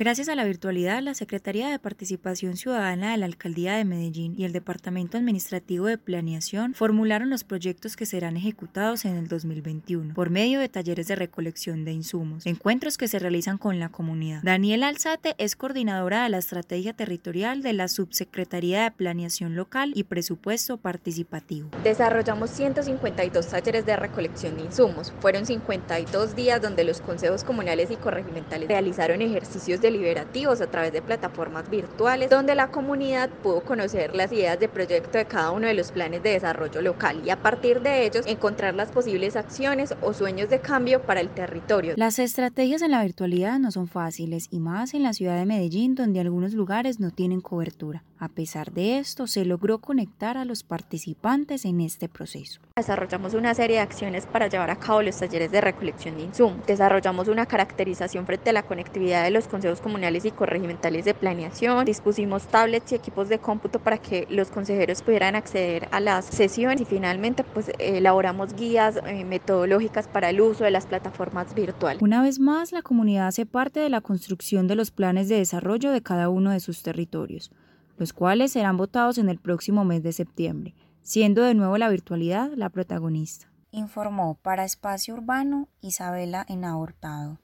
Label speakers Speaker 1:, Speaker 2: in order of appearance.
Speaker 1: Gracias a la virtualidad, la Secretaría de Participación Ciudadana de la Alcaldía de Medellín y el Departamento Administrativo de Planeación formularon los proyectos que serán ejecutados en el 2021 por medio de talleres de recolección de insumos, encuentros que se realizan con la comunidad. Daniela Alzate es coordinadora de la Estrategia Territorial de la Subsecretaría de Planeación Local y Presupuesto Participativo.
Speaker 2: Desarrollamos 152 talleres de recolección de insumos. Fueron 52 días donde los consejos comunales y corregimentales realizaron ejercicios de deliberativos a través de plataformas virtuales donde la comunidad pudo conocer las ideas de proyecto de cada uno de los planes de desarrollo local y a partir de ellos encontrar las posibles acciones o sueños de cambio para el territorio.
Speaker 1: Las estrategias en la virtualidad no son fáciles y más en la ciudad de Medellín donde algunos lugares no tienen cobertura. A pesar de esto, se logró conectar a los participantes en este proceso.
Speaker 2: Desarrollamos una serie de acciones para llevar a cabo los talleres de recolección de insumos. Desarrollamos una caracterización frente a la conectividad de los consejos comunales y corregimentales de planeación, dispusimos tablets y equipos de cómputo para que los consejeros pudieran acceder a las sesiones y finalmente pues elaboramos guías eh, metodológicas para el uso de las plataformas virtuales.
Speaker 1: Una vez más, la comunidad hace parte de la construcción de los planes de desarrollo de cada uno de sus territorios, los cuales serán votados en el próximo mes de septiembre, siendo de nuevo la virtualidad la protagonista.
Speaker 3: Informó para Espacio Urbano Isabela Enahortado.